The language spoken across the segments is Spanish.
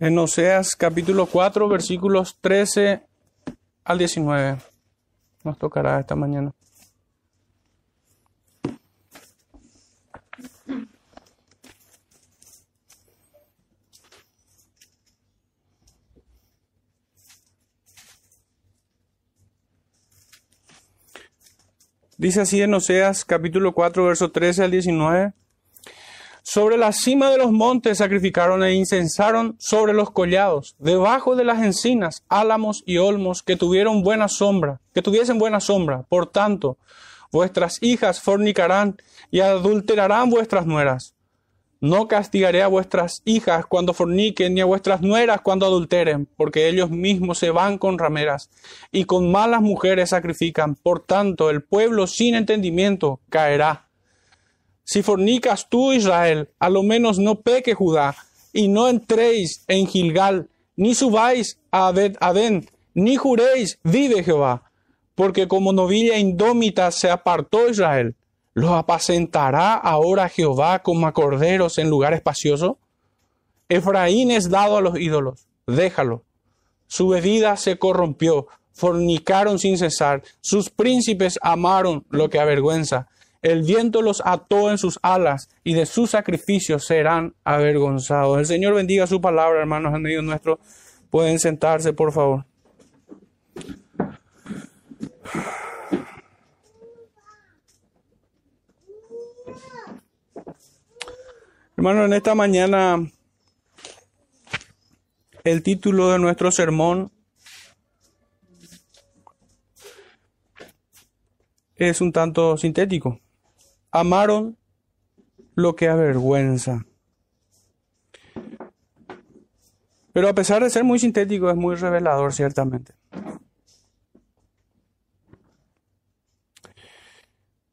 en Oseas capítulo 4, versículos 13 al 19. Nos tocará esta mañana. Dice así en Oseas capítulo 4, verso 13 al 19. Sobre la cima de los montes sacrificaron e incensaron sobre los collados, debajo de las encinas, álamos y olmos que tuvieron buena sombra, que tuviesen buena sombra. Por tanto, vuestras hijas fornicarán y adulterarán vuestras nueras. No castigaré a vuestras hijas cuando forniquen, ni a vuestras nueras cuando adulteren, porque ellos mismos se van con rameras y con malas mujeres sacrifican. Por tanto, el pueblo sin entendimiento caerá. Si fornicas tú, Israel, a lo menos no peque Judá, y no entréis en Gilgal, ni subáis a Adén, ni juréis, vive Jehová, porque como novilla indómita se apartó Israel ¿Los apacentará ahora Jehová como a corderos en lugar espacioso? Efraín es dado a los ídolos, déjalo. Su bebida se corrompió, fornicaron sin cesar, sus príncipes amaron lo que avergüenza. El viento los ató en sus alas y de sus sacrificios serán avergonzados. El Señor bendiga su palabra, hermanos en medio nuestro. Pueden sentarse, por favor. Hermano, en esta mañana el título de nuestro sermón es un tanto sintético. Amaron lo que avergüenza. Pero a pesar de ser muy sintético, es muy revelador, ciertamente.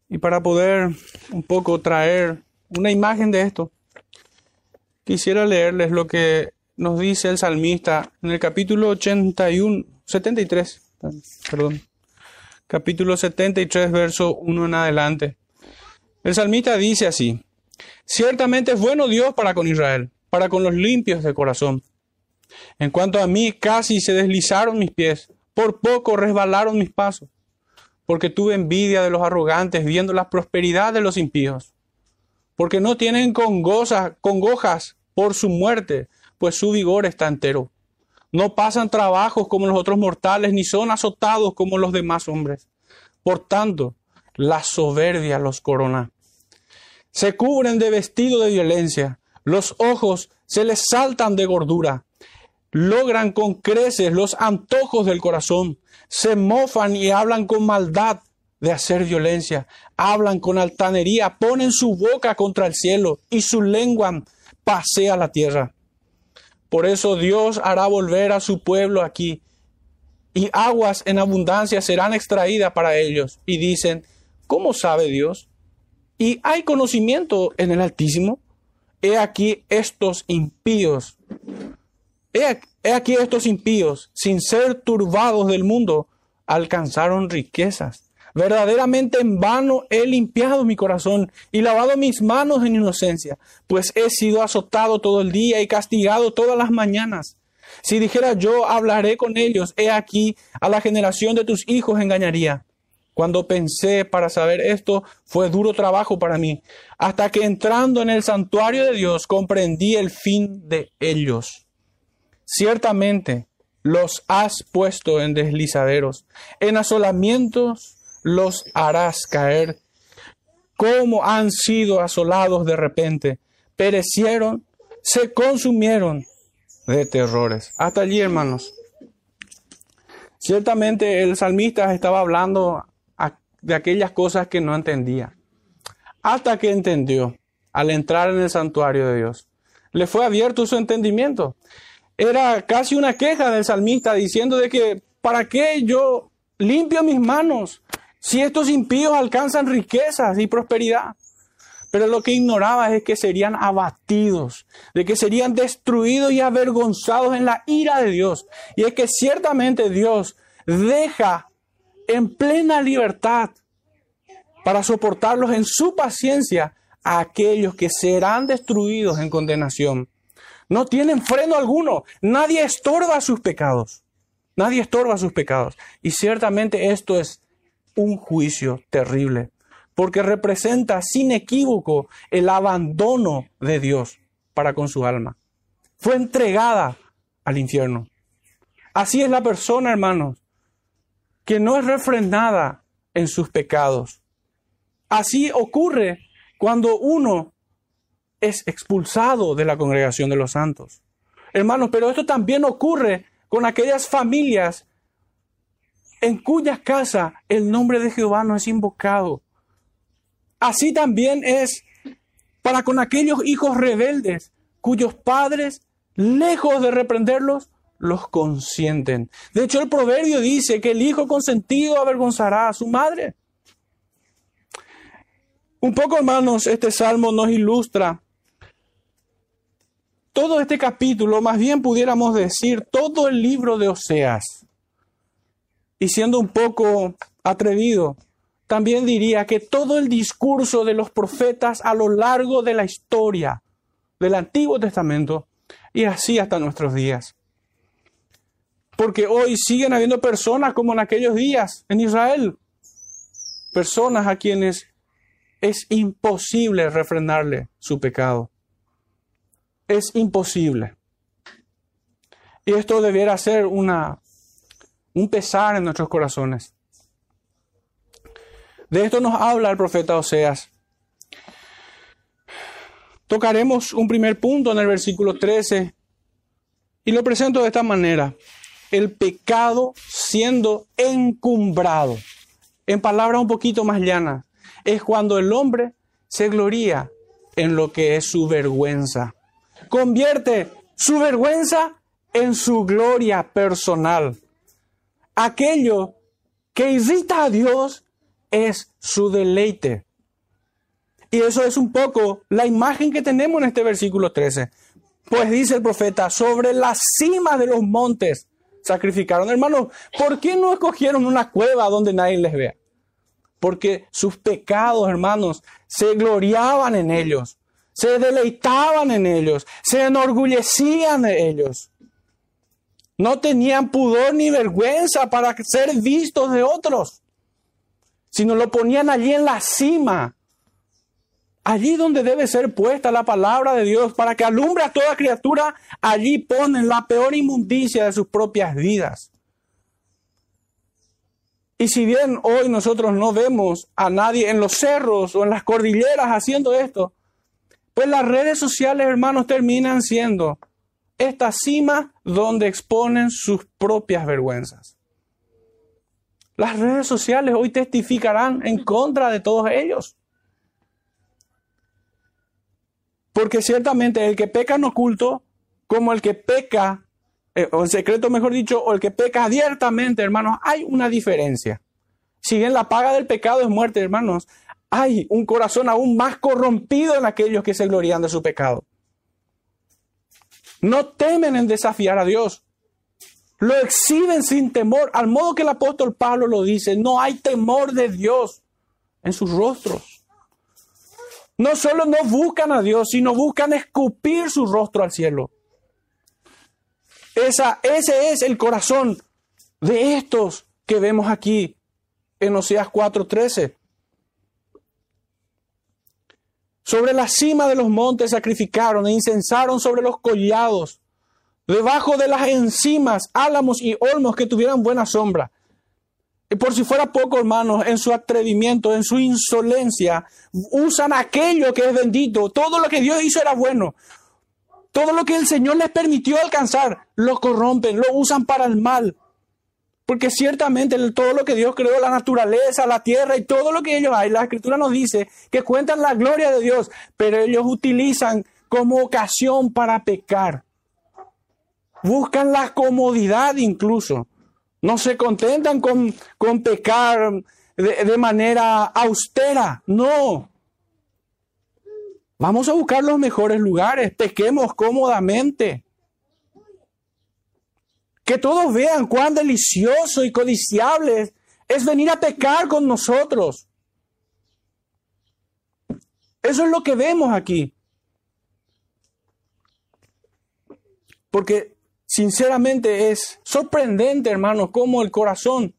Y para poder un poco traer una imagen de esto, quisiera leerles lo que nos dice el salmista en el capítulo 81, 73, perdón, capítulo 73, verso 1 en adelante. El salmista dice así, ciertamente es bueno Dios para con Israel, para con los limpios de corazón. En cuanto a mí, casi se deslizaron mis pies, por poco resbalaron mis pasos, porque tuve envidia de los arrogantes viendo la prosperidad de los impíos porque no tienen congojas por su muerte, pues su vigor está entero. No pasan trabajos como los otros mortales, ni son azotados como los demás hombres. Por tanto, la soberbia los corona. Se cubren de vestido de violencia, los ojos se les saltan de gordura, logran con creces los antojos del corazón, se mofan y hablan con maldad de hacer violencia, hablan con altanería, ponen su boca contra el cielo y su lengua pasea la tierra. Por eso Dios hará volver a su pueblo aquí y aguas en abundancia serán extraídas para ellos. Y dicen, ¿cómo sabe Dios? ¿Y hay conocimiento en el Altísimo? He aquí estos impíos. He aquí estos impíos, sin ser turbados del mundo, alcanzaron riquezas Verdaderamente en vano he limpiado mi corazón y lavado mis manos en inocencia, pues he sido azotado todo el día y castigado todas las mañanas. Si dijera yo, hablaré con ellos, he aquí, a la generación de tus hijos engañaría. Cuando pensé para saber esto, fue duro trabajo para mí, hasta que entrando en el santuario de Dios comprendí el fin de ellos. Ciertamente los has puesto en deslizaderos, en asolamientos los harás caer. Como han sido asolados de repente, perecieron, se consumieron de terrores. Hasta allí, hermanos. Ciertamente el salmista estaba hablando de aquellas cosas que no entendía. Hasta que entendió al entrar en el santuario de Dios. Le fue abierto su entendimiento. Era casi una queja del salmista diciendo de que, ¿para qué yo limpio mis manos? Si estos impíos alcanzan riquezas y prosperidad. Pero lo que ignoraba es que serían abatidos, de que serían destruidos y avergonzados en la ira de Dios. Y es que ciertamente Dios deja en plena libertad para soportarlos en su paciencia a aquellos que serán destruidos en condenación. No tienen freno alguno. Nadie estorba sus pecados. Nadie estorba sus pecados. Y ciertamente esto es un juicio terrible, porque representa sin equívoco el abandono de Dios para con su alma. Fue entregada al infierno. Así es la persona, hermanos, que no es refrenada en sus pecados. Así ocurre cuando uno es expulsado de la congregación de los santos. Hermanos, pero esto también ocurre con aquellas familias en cuyas casas el nombre de Jehová no es invocado. Así también es para con aquellos hijos rebeldes cuyos padres, lejos de reprenderlos, los consienten. De hecho, el proverbio dice que el hijo consentido avergonzará a su madre. Un poco, hermanos, este salmo nos ilustra todo este capítulo, más bien pudiéramos decir todo el libro de Oseas. Y siendo un poco atrevido, también diría que todo el discurso de los profetas a lo largo de la historia del Antiguo Testamento y así hasta nuestros días. Porque hoy siguen habiendo personas como en aquellos días en Israel, personas a quienes es imposible refrenarle su pecado. Es imposible. Y esto debiera ser una, un pesar en nuestros corazones. De esto nos habla el profeta Oseas. Tocaremos un primer punto en el versículo 13 y lo presento de esta manera. El pecado siendo encumbrado. En palabras un poquito más llanas, es cuando el hombre se gloría en lo que es su vergüenza. Convierte su vergüenza en su gloria personal. Aquello que irrita a Dios es su deleite. Y eso es un poco la imagen que tenemos en este versículo 13. Pues dice el profeta, sobre la cima de los montes sacrificaron. Hermanos, ¿por qué no escogieron una cueva donde nadie les vea? porque sus pecados, hermanos, se gloriaban en ellos, se deleitaban en ellos, se enorgullecían de ellos. No tenían pudor ni vergüenza para ser vistos de otros, sino lo ponían allí en la cima, allí donde debe ser puesta la palabra de Dios para que alumbre a toda criatura, allí ponen la peor inmundicia de sus propias vidas. Y si bien hoy nosotros no vemos a nadie en los cerros o en las cordilleras haciendo esto, pues las redes sociales, hermanos, terminan siendo esta cima donde exponen sus propias vergüenzas. Las redes sociales hoy testificarán en contra de todos ellos. Porque ciertamente el que peca en oculto, como el que peca eh, o en secreto mejor dicho, o el que peca abiertamente, hermanos, hay una diferencia. Si bien la paga del pecado es muerte, hermanos, hay un corazón aún más corrompido en aquellos que se glorían de su pecado. No temen en desafiar a Dios. Lo exhiben sin temor, al modo que el apóstol Pablo lo dice, no hay temor de Dios en sus rostros. No solo no buscan a Dios, sino buscan escupir su rostro al cielo. Esa, ese es el corazón de estos que vemos aquí en Oseas 4:13. Sobre la cima de los montes sacrificaron e incensaron sobre los collados, debajo de las encimas, álamos y olmos que tuvieran buena sombra. Y por si fuera poco, hermanos, en su atrevimiento, en su insolencia, usan aquello que es bendito. Todo lo que Dios hizo era bueno. Todo lo que el Señor les permitió alcanzar, lo corrompen, lo usan para el mal. Porque ciertamente todo lo que Dios creó, la naturaleza, la tierra y todo lo que ellos hay, la escritura nos dice que cuentan la gloria de Dios, pero ellos utilizan como ocasión para pecar. Buscan la comodidad incluso. No se contentan con, con pecar de, de manera austera. No. Vamos a buscar los mejores lugares, pequemos cómodamente. Que todos vean cuán delicioso y codiciable es venir a pecar con nosotros. Eso es lo que vemos aquí. Porque sinceramente es sorprendente, hermanos, cómo el corazón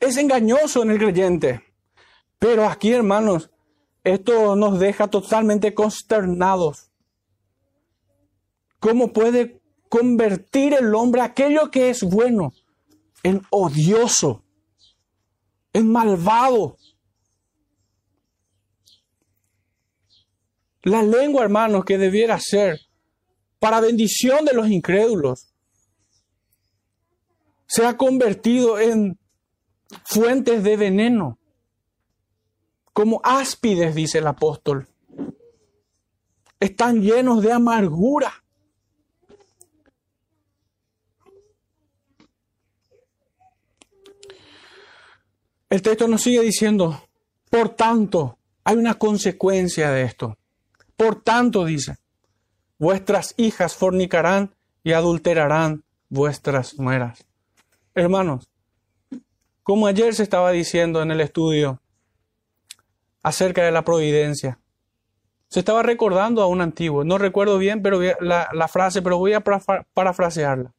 es engañoso en el creyente. Pero aquí, hermanos, esto nos deja totalmente consternados. ¿Cómo puede convertir el hombre aquello que es bueno en odioso, en malvado? La lengua, hermanos, que debiera ser para bendición de los incrédulos, se ha convertido en fuentes de veneno, como áspides, dice el apóstol. Están llenos de amargura. El texto nos sigue diciendo, por tanto, hay una consecuencia de esto. Por tanto, dice, vuestras hijas fornicarán y adulterarán vuestras nueras. Hermanos, como ayer se estaba diciendo en el estudio acerca de la providencia, se estaba recordando a un antiguo, no recuerdo bien pero la, la frase, pero voy a parafrasearla.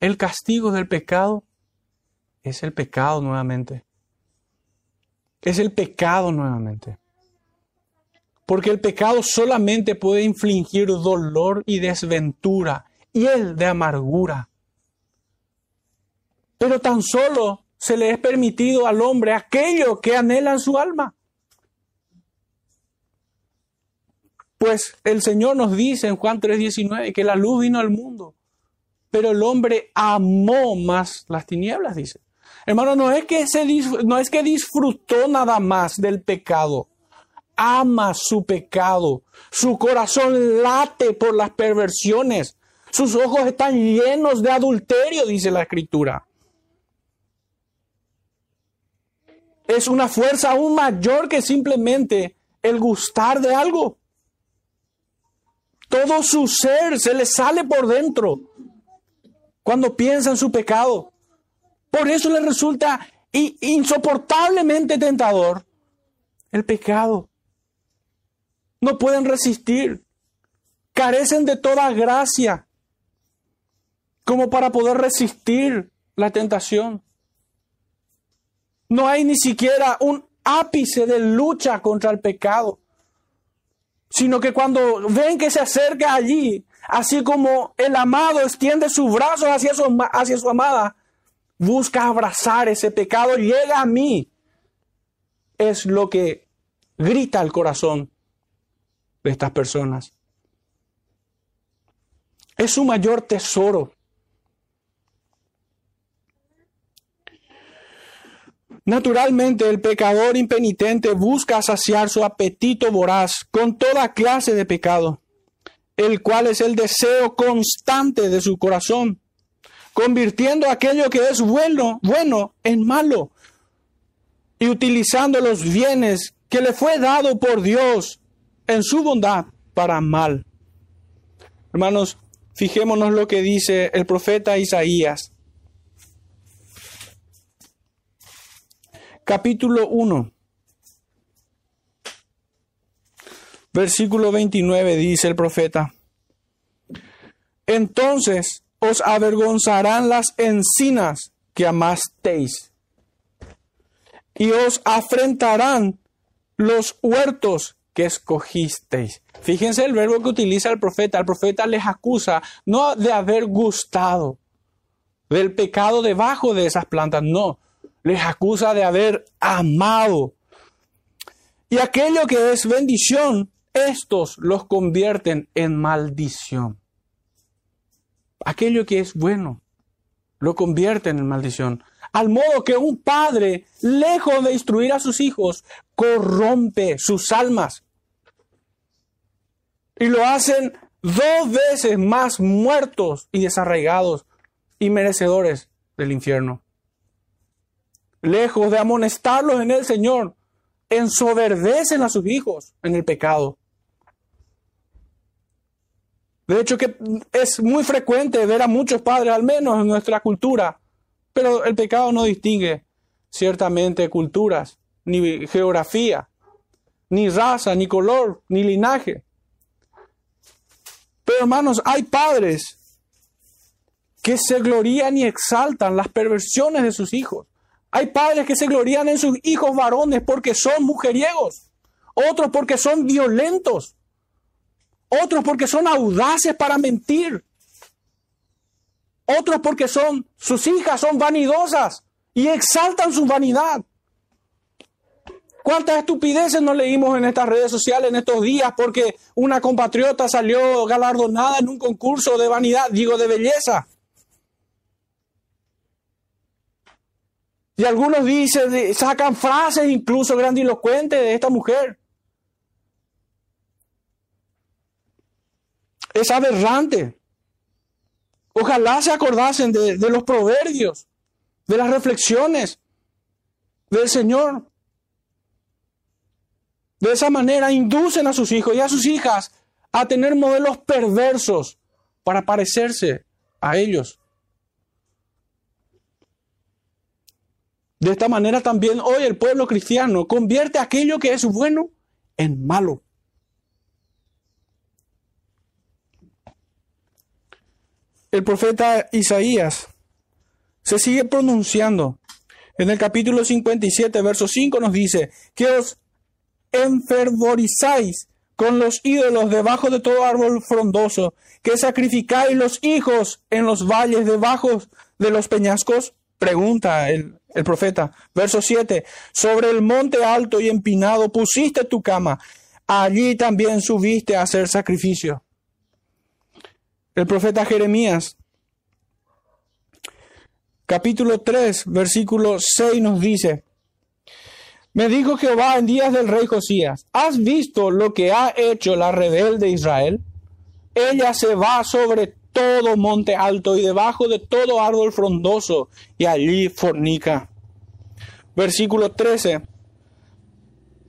El castigo del pecado es el pecado nuevamente. Es el pecado nuevamente. Porque el pecado solamente puede infligir dolor y desventura y el de amargura. Pero tan solo se le es permitido al hombre aquello que anhela en su alma. Pues el Señor nos dice en Juan 3:19 que la luz vino al mundo, pero el hombre amó más las tinieblas, dice. Hermano, no es que, se, no es que disfrutó nada más del pecado, ama su pecado. Su corazón late por las perversiones. Sus ojos están llenos de adulterio, dice la escritura. Es una fuerza aún mayor que simplemente el gustar de algo. Todo su ser se le sale por dentro cuando piensa en su pecado. Por eso le resulta insoportablemente tentador el pecado no pueden resistir, carecen de toda gracia como para poder resistir la tentación. No hay ni siquiera un ápice de lucha contra el pecado, sino que cuando ven que se acerca allí, así como el amado extiende sus brazos hacia su, hacia su amada, busca abrazar ese pecado, llega a mí. Es lo que grita el corazón de estas personas. Es su mayor tesoro. Naturalmente el pecador impenitente busca saciar su apetito voraz con toda clase de pecado, el cual es el deseo constante de su corazón, convirtiendo aquello que es bueno, bueno en malo, y utilizando los bienes que le fue dado por Dios en su bondad para mal. Hermanos, fijémonos lo que dice el profeta Isaías. Capítulo 1. Versículo 29 dice el profeta. Entonces os avergonzarán las encinas que amasteis, y os afrentarán los huertos que escogisteis. Fíjense el verbo que utiliza el profeta. El profeta les acusa no de haber gustado del pecado debajo de esas plantas, no. Les acusa de haber amado. Y aquello que es bendición, estos los convierten en maldición. Aquello que es bueno, lo convierten en maldición. Al modo que un padre, lejos de instruir a sus hijos, corrompe sus almas. Y lo hacen dos veces más muertos y desarraigados y merecedores del infierno. Lejos de amonestarlos en el Señor, ensoverdecen a sus hijos en el pecado. De hecho que es muy frecuente ver a muchos padres, al menos en nuestra cultura, pero el pecado no distingue ciertamente culturas, ni geografía, ni raza, ni color, ni linaje. Pero hermanos, hay padres que se glorían y exaltan las perversiones de sus hijos. Hay padres que se glorían en sus hijos varones porque son mujeriegos, otros porque son violentos, otros porque son audaces para mentir, otros porque son sus hijas son vanidosas y exaltan su vanidad. ¿Cuántas estupideces nos leímos en estas redes sociales en estos días porque una compatriota salió galardonada en un concurso de vanidad, digo de belleza? Y algunos dicen, sacan frases incluso grandilocuentes de esta mujer. Es aberrante. Ojalá se acordasen de, los proverbios, de las reflexiones del Señor. De esa manera inducen a sus hijos y a sus hijas a tener modelos perversos para parecerse a ellos. De esta manera también hoy el pueblo cristiano convierte aquello que es bueno en malo. El profeta Isaías se sigue pronunciando. En el capítulo 57, verso 5 nos dice, que os enfervorizáis con los ídolos debajo de todo árbol frondoso, que sacrificáis los hijos en los valles debajo de los peñascos? Pregunta el, el profeta. Verso 7. Sobre el monte alto y empinado pusiste tu cama. Allí también subiste a hacer sacrificio. El profeta Jeremías, capítulo 3, versículo 6 nos dice, me dijo Jehová en días del rey Josías, ¿has visto lo que ha hecho la rebelde Israel? Ella se va sobre todo monte alto y debajo de todo árbol frondoso y allí fornica. Versículo 13.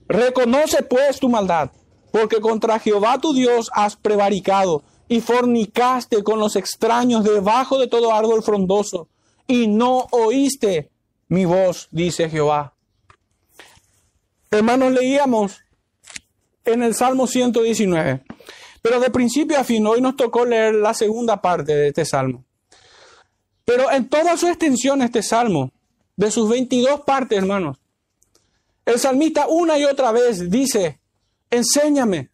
Reconoce pues tu maldad, porque contra Jehová tu Dios has prevaricado y fornicaste con los extraños debajo de todo árbol frondoso y no oíste mi voz, dice Jehová. Hermanos, leíamos en el Salmo 119, pero de principio a fin, hoy nos tocó leer la segunda parte de este Salmo. Pero en toda su extensión este Salmo, de sus 22 partes, hermanos, el salmista una y otra vez dice, enséñame,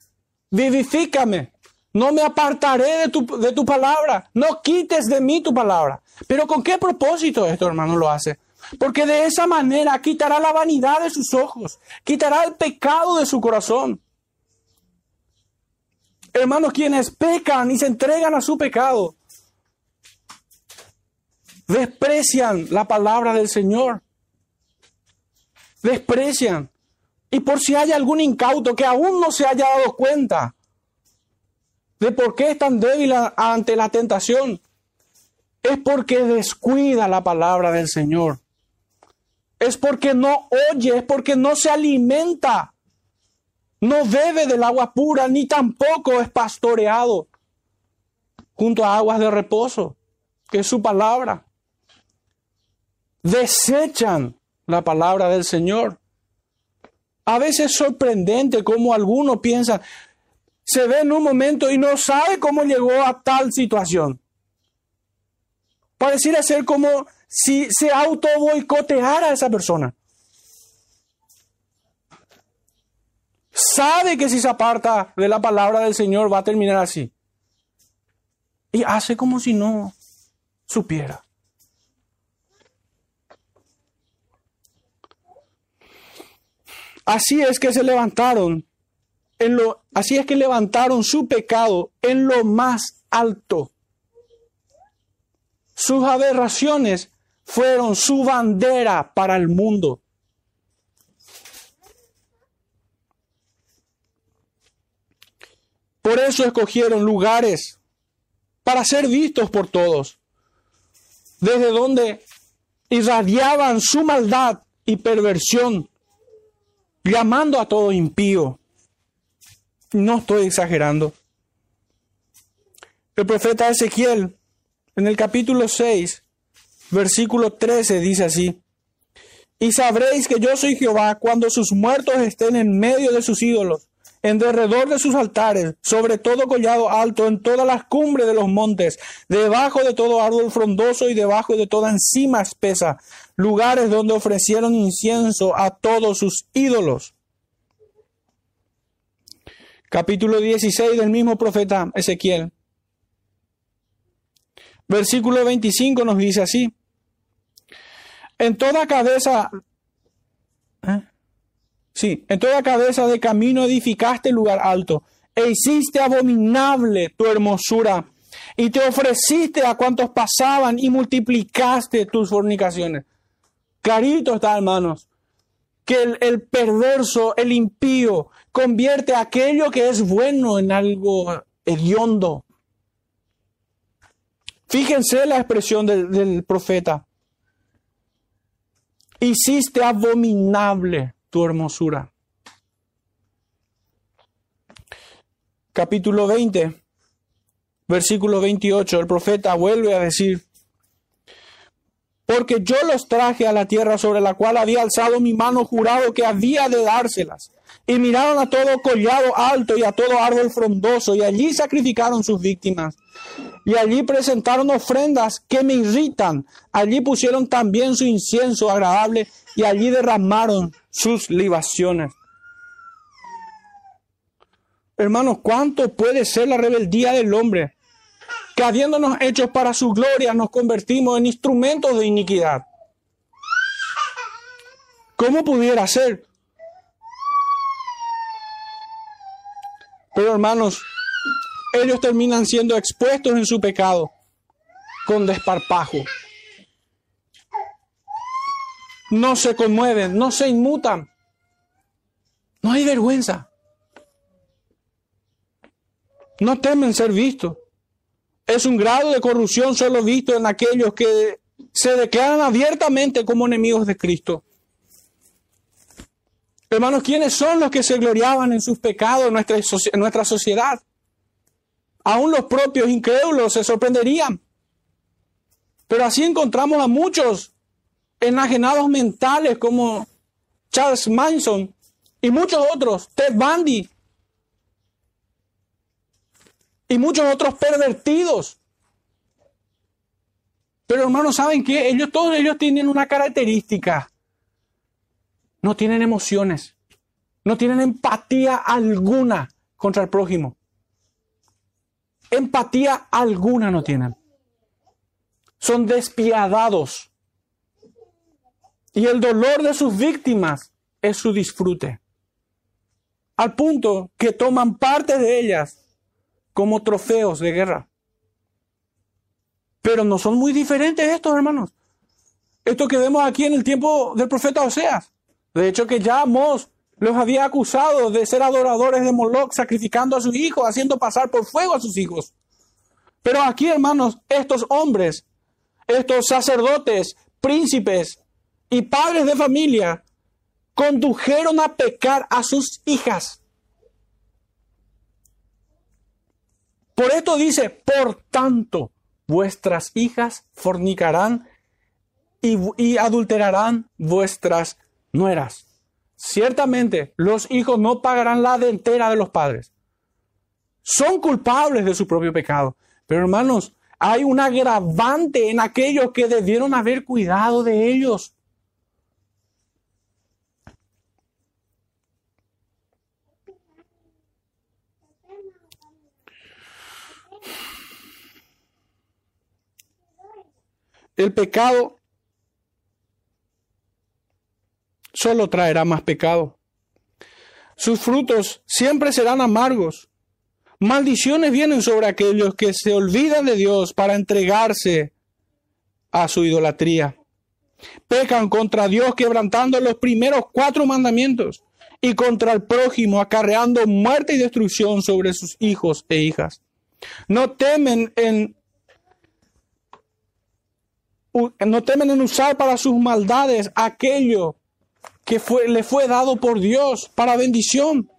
vivifícame, no me apartaré de tu, de tu palabra, no quites de mí tu palabra. Pero ¿con qué propósito esto, hermano, lo hace? Porque de esa manera quitará la vanidad de sus ojos, quitará el pecado de su corazón. Hermanos, quienes pecan y se entregan a su pecado, desprecian la palabra del Señor. Desprecian. Y por si hay algún incauto que aún no se haya dado cuenta de por qué es tan débil ante la tentación, es porque descuida la palabra del Señor es porque no oye, es porque no se alimenta, no bebe del agua pura, ni tampoco es pastoreado junto a aguas de reposo, que es su palabra. Desechan la palabra del Señor. A veces es sorprendente cómo alguno piensa, se ve en un momento y no sabe cómo llegó a tal situación. Pareciera ser como si se auto boicoteara a esa persona. Sabe que si se aparta de la palabra del Señor va a terminar así. Y hace como si no supiera. Así es que se levantaron en lo así es que levantaron su pecado en lo más alto. Sus aberraciones fueron su bandera para el mundo. Por eso escogieron lugares para ser vistos por todos, desde donde irradiaban su maldad y perversión, llamando a todo impío. No estoy exagerando. El profeta Ezequiel, en el capítulo 6, versículo 13 dice así, y sabréis que yo soy Jehová cuando sus muertos estén en medio de sus ídolos, en derredor de sus altares, sobre todo collado alto, en todas las cumbres de los montes, debajo de todo árbol frondoso y debajo de toda encima espesa, lugares donde ofrecieron incienso a todos sus ídolos. Capítulo 16 del mismo profeta Ezequiel. Versículo 25 nos dice así. En toda cabeza ¿eh? Sí, en toda cabeza de camino edificaste lugar alto, e hiciste abominable tu hermosura, y te ofreciste a cuantos pasaban y multiplicaste tus fornicaciones. Clarito está, hermanos, que el, perverso, el impío, convierte aquello que es bueno en algo hediondo. Fíjense la expresión del, del profeta. Hiciste abominable tu hermosura. Capítulo 20, versículo 28, el profeta vuelve a decir, porque yo los traje a la tierra sobre la cual había alzado mi mano jurado que había de dárselas. Y miraron a todo collado alto y a todo árbol frondoso, y allí sacrificaron sus víctimas. Y allí presentaron ofrendas que me irritan. Allí pusieron también su incienso agradable, y allí derramaron sus libaciones. Hermanos, ¿cuánto puede ser la rebeldía del hombre? Que habiéndonos hechos para su gloria nos convertimos en instrumentos de iniquidad. ¿Cómo pudiera ser? Pero hermanos, ellos terminan siendo expuestos en su pecado con desparpajo no se conmueven, no se inmutan. No hay vergüenza. No temen ser vistos. Es un grado de corrupción solo visto en aquellos que se declaran abiertamente como enemigos de Cristo. Hermanos, ¿quiénes son los que se gloriaban en sus pecados en nuestra, sociedad? Aún los propios incrédulos se sorprenderían. Pero así encontramos a muchos enajenados mentales como Charles Manson y muchos otros, Ted Bundy y muchos otros pervertidos. Pero hermanos, ¿saben qué? Ellos, todos ellos tienen una característica. No tienen emociones. No tienen empatía alguna contra el prójimo. Empatía alguna no tienen. Son despiadados. Y el dolor de sus víctimas es su disfrute. Al punto que toman parte de ellas como trofeos de guerra. Pero no son muy diferentes estos hermanos. Esto que vemos aquí en el tiempo del profeta Oseas. De hecho que ya Mos los había acusado de ser adoradores de Moloch, sacrificando a sus hijos, haciendo pasar por fuego a sus hijos. Pero aquí, hermanos, estos hombres, estos sacerdotes, príncipes, y padres de familia condujeron a pecar a sus hijas. Por esto dice, por tanto, vuestras hijas fornicarán y, adulterarán vuestras nueras. Ciertamente, los hijos no pagarán la dentera de los padres. Son culpables de su propio pecado. Pero hermanos, hay un agravante en aquellos que debieron haber cuidado de ellos. El pecado solo traerá más pecado. Sus frutos siempre serán amargos. Maldiciones vienen sobre aquellos que se olvidan de Dios para entregarse a su idolatría. Pecan contra Dios quebrantando los primeros cuatro mandamientos y contra el prójimo acarreando muerte y destrucción sobre sus hijos e hijas. No temen en no temen en usar para sus maldades aquello que fue, le fue dado por Dios para bendición.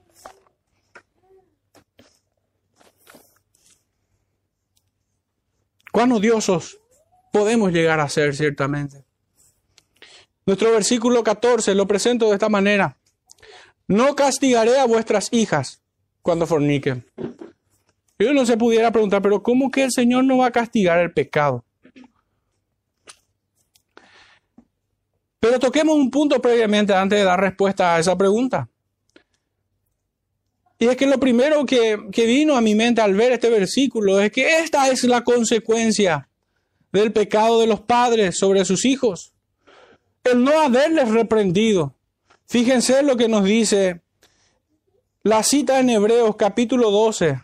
Cuán odiosos podemos llegar a ser ciertamente. Nuestro versículo 14 lo presento de esta manera. No castigaré a vuestras hijas, cuando forniquen. Y uno se pudiera preguntar, pero ¿cómo que el Señor no va a castigar el pecado? Pero toquemos un punto previamente antes de dar respuesta a esa pregunta. Y es que lo primero que, vino a mi mente al ver este versículo es que esta es la consecuencia del pecado de los padres sobre sus hijos. El no haberles reprendido. Fíjense lo que nos dice la cita en Hebreos capítulo 12,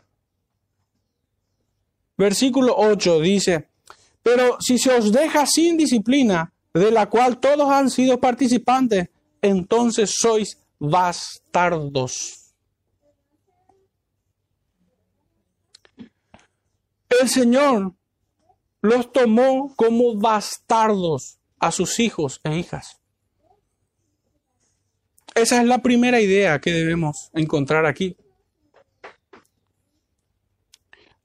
versículo 8 dice, pero si se os deja sin disciplina, de la cual todos han sido participantes, entonces sois bastardos. El Señor los tomó como bastardos a sus hijos e hijas. Esa es la primera idea que debemos encontrar aquí.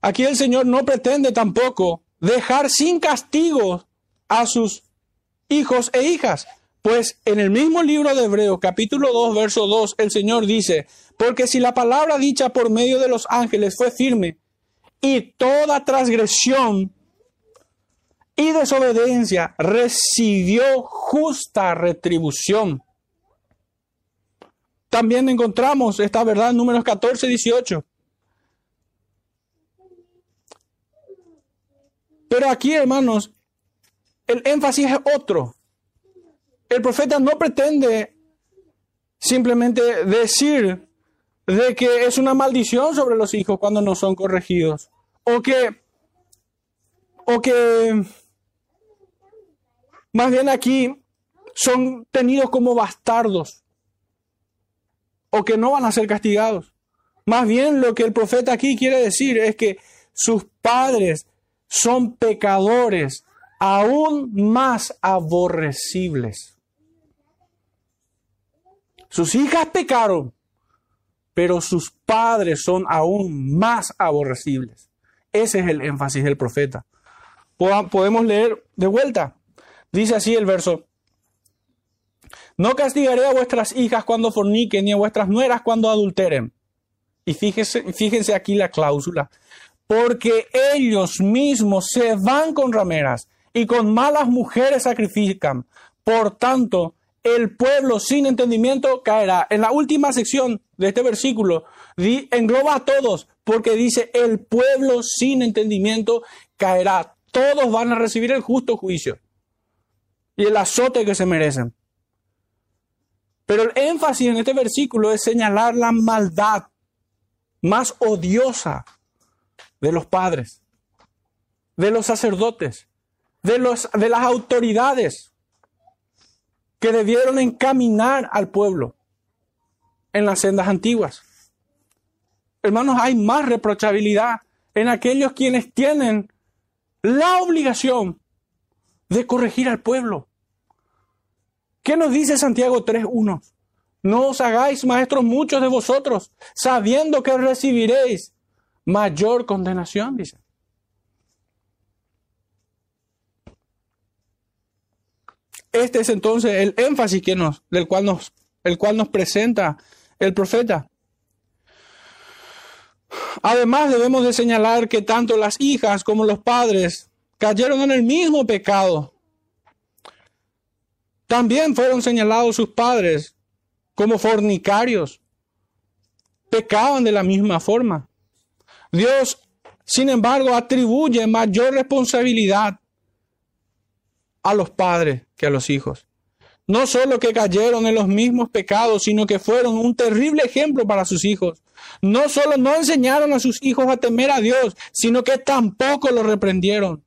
Aquí el Señor no pretende tampoco dejar sin castigo a sus hijos e hijas. Pues en el mismo libro de Hebreos, capítulo 2, verso 2, el Señor dice, porque si la palabra dicha por medio de los ángeles fue firme, y toda transgresión y desobediencia recibió justa retribución. También encontramos esta verdad en números 14, 18. Pero aquí, hermanos, el énfasis es otro. El profeta no pretende simplemente decir de que es una maldición sobre los hijos cuando no son corregidos. O que, o que más bien aquí son tenidos como bastardos. O que no van a ser castigados. Más bien lo que el profeta aquí quiere decir es que sus padres son pecadores aún más aborrecibles. Sus hijas pecaron, pero sus padres son aún más aborrecibles. Ese es el énfasis del profeta. Podemos leer de vuelta. Dice así el verso. No castigaré a vuestras hijas cuando forniquen, ni a vuestras nueras cuando adulteren. Y fíjense, fíjense aquí la cláusula. Porque ellos mismos se van con rameras y con malas mujeres sacrifican. Por tanto, el pueblo sin entendimiento caerá. En la última sección de este versículo engloba a todos, porque dice, el pueblo sin entendimiento caerá. Todos van a recibir el justo juicio y el azote que se merecen. Pero el énfasis en este versículo es señalar la maldad más odiosa de los padres, de los sacerdotes, de, los, de las autoridades que debieron encaminar al pueblo en las sendas antiguas. Hermanos, hay más reprochabilidad en aquellos quienes tienen la obligación de corregir al pueblo. ¿Qué nos dice Santiago 3.1? No os hagáis maestros muchos de vosotros, sabiendo que recibiréis mayor condenación, dice. Este es entonces el énfasis que nos, del cual nos, el cual nos presenta el profeta. Además, debemos de señalar que tanto las hijas como los padres cayeron en el mismo pecado. También fueron señalados sus padres como fornicarios. Pecaban de la misma forma. Dios, sin embargo, atribuye mayor responsabilidad a los padres que a los hijos. No solo que cayeron en los mismos pecados, sino que fueron un terrible ejemplo para sus hijos. No solo no enseñaron a sus hijos a temer a Dios, sino que tampoco lo reprendieron,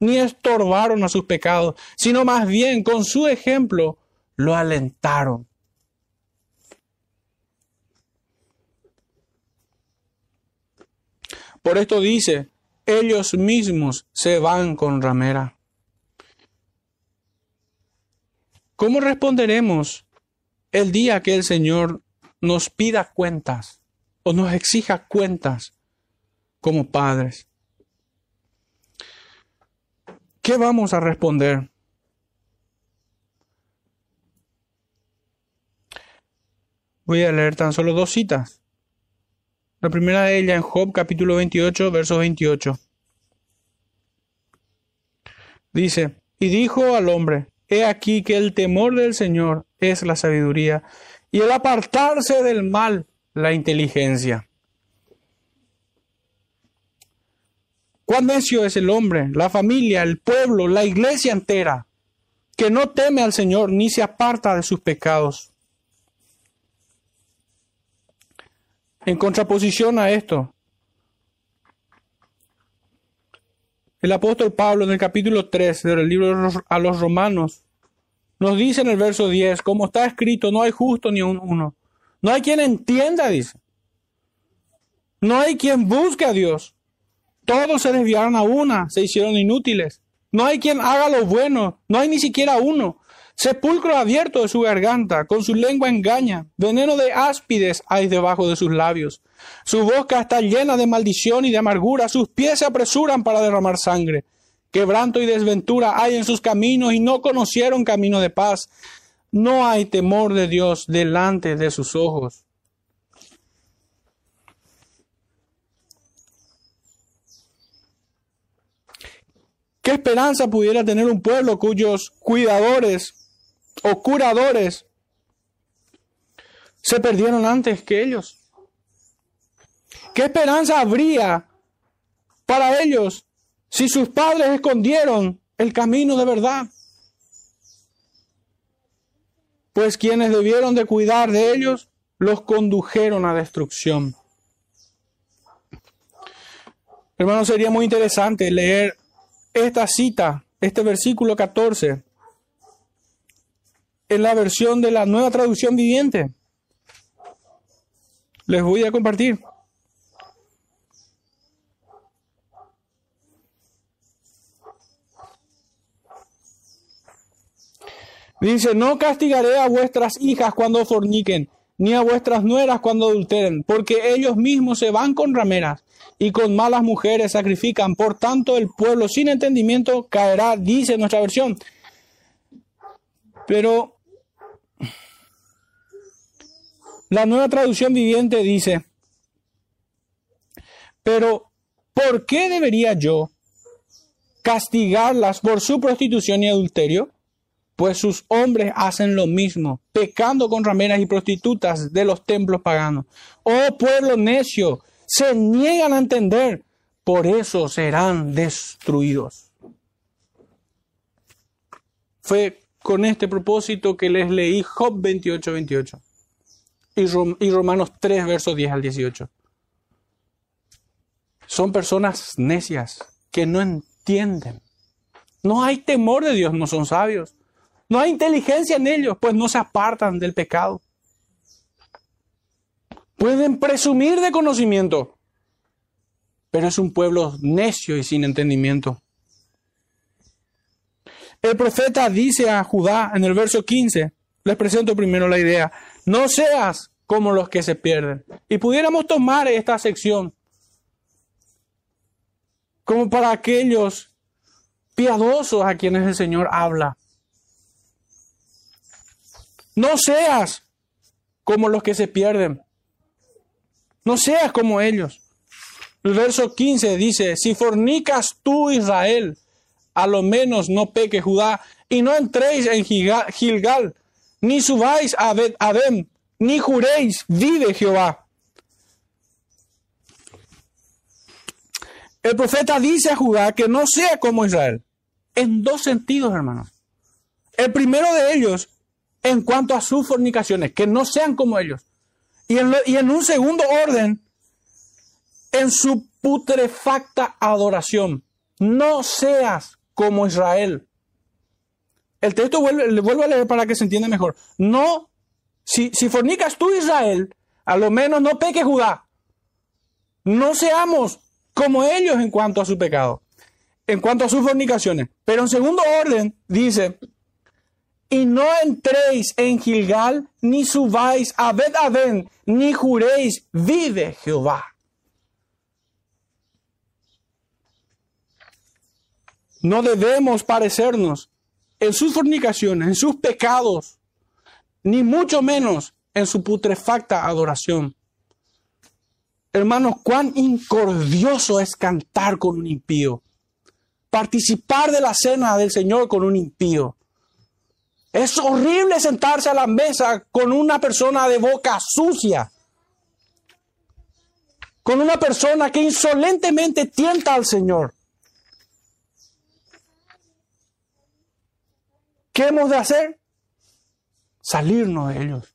ni estorbaron a sus pecados, sino más bien con su ejemplo lo alentaron. Por esto dice, ellos mismos se van con ramera. ¿Cómo responderemos el día que el Señor nos pida cuentas o nos exija cuentas como padres? ¿Qué vamos a responder? Voy a leer tan solo dos citas. La primera de ellas en Job capítulo 28, verso 28. Dice, y dijo al hombre, he aquí que el temor del Señor es la sabiduría, y el apartarse del mal la inteligencia. Cuán necio es el hombre, la familia, el pueblo, la iglesia entera, que no teme al Señor ni se aparta de sus pecados. En contraposición a esto, el apóstol Pablo en el capítulo 3 del libro a los romanos nos dice en el verso 10, como está escrito, no hay justo ni uno. No hay quien entienda, dice. No hay quien busque a Dios. Todos se desviaron a una, se hicieron inútiles. No hay quien haga lo bueno, no hay ni siquiera uno. Sepulcro abierto de su garganta, con su lengua engaña, veneno de áspides hay debajo de sus labios. Su boca está llena de maldición y de amargura, sus pies se apresuran para derramar sangre. Quebranto y desventura hay en sus caminos y no conocieron camino de paz. No hay temor de Dios delante de sus ojos. ¿Qué esperanza pudiera tener un pueblo cuyos cuidadores o curadores se perdieron antes que ellos. ¿Qué esperanza habría para ellos si sus padres escondieron el camino de verdad? Pues quienes debieron de cuidar de ellos los condujeron a destrucción. Hermano, sería muy interesante leer esta cita, este versículo 14, en la versión de la nueva traducción viviente. Les voy a compartir. Dice, no castigaré a vuestras hijas cuando forniquen, ni a vuestras nueras cuando adulteren, porque ellos mismos se van con rameras y con malas mujeres sacrifican. Por tanto, el pueblo sin entendimiento caerá, dice nuestra versión. Pero La nueva traducción viviente dice, pero ¿por qué debería yo castigarlas por su prostitución y adulterio? Pues sus hombres hacen lo mismo, pecando con rameras y prostitutas de los templos paganos. Oh pueblo necio, se niegan a entender, por eso serán destruidos. Fue con este propósito que les leí Job 28, 28 y, Romanos 3, versos 10 al 18. Son personas necias que no entienden. No hay temor de Dios, no son sabios. No hay inteligencia en ellos, pues no se apartan del pecado. Pueden presumir de conocimiento, pero es un pueblo necio y sin entendimiento. El profeta dice a Judá en el verso 15, les presento primero la idea, no seas como los que se pierden. Y pudiéramos tomar esta sección como para aquellos piadosos a quienes el Señor habla. No seas como los que se pierden. No seas como ellos. El verso 15 dice, si fornicas tú Israel, a lo menos no peque Judá, y no entréis en Gilgal, ni subáis a Adem, ni juréis, vive Jehová. El profeta dice a Judá que no sea como Israel, en dos sentidos, hermanos. El primero de ellos, en cuanto a sus fornicaciones, que no sean como ellos. Y en, y en un segundo orden, en su putrefacta adoración. No seas como Israel. El texto vuelve, le vuelvo a leer para que se entienda mejor. No si, fornicas tú Israel, a lo menos no peque Judá. No seamos como ellos en cuanto a su pecado, en cuanto a sus fornicaciones. Pero en segundo orden dice, y no entréis en Gilgal, ni subáis a Bet ni juréis, vive Jehová. No debemos parecernos en sus fornicaciones, en sus pecados, ni mucho menos en su putrefacta adoración. Hermanos, cuán incordioso es cantar con un impío. Participar de la cena del Señor con un impío. Es horrible sentarse a la mesa con una persona de boca sucia. Con una persona que insolentemente tienta al Señor. ¿Qué hemos de hacer? Salirnos de ellos.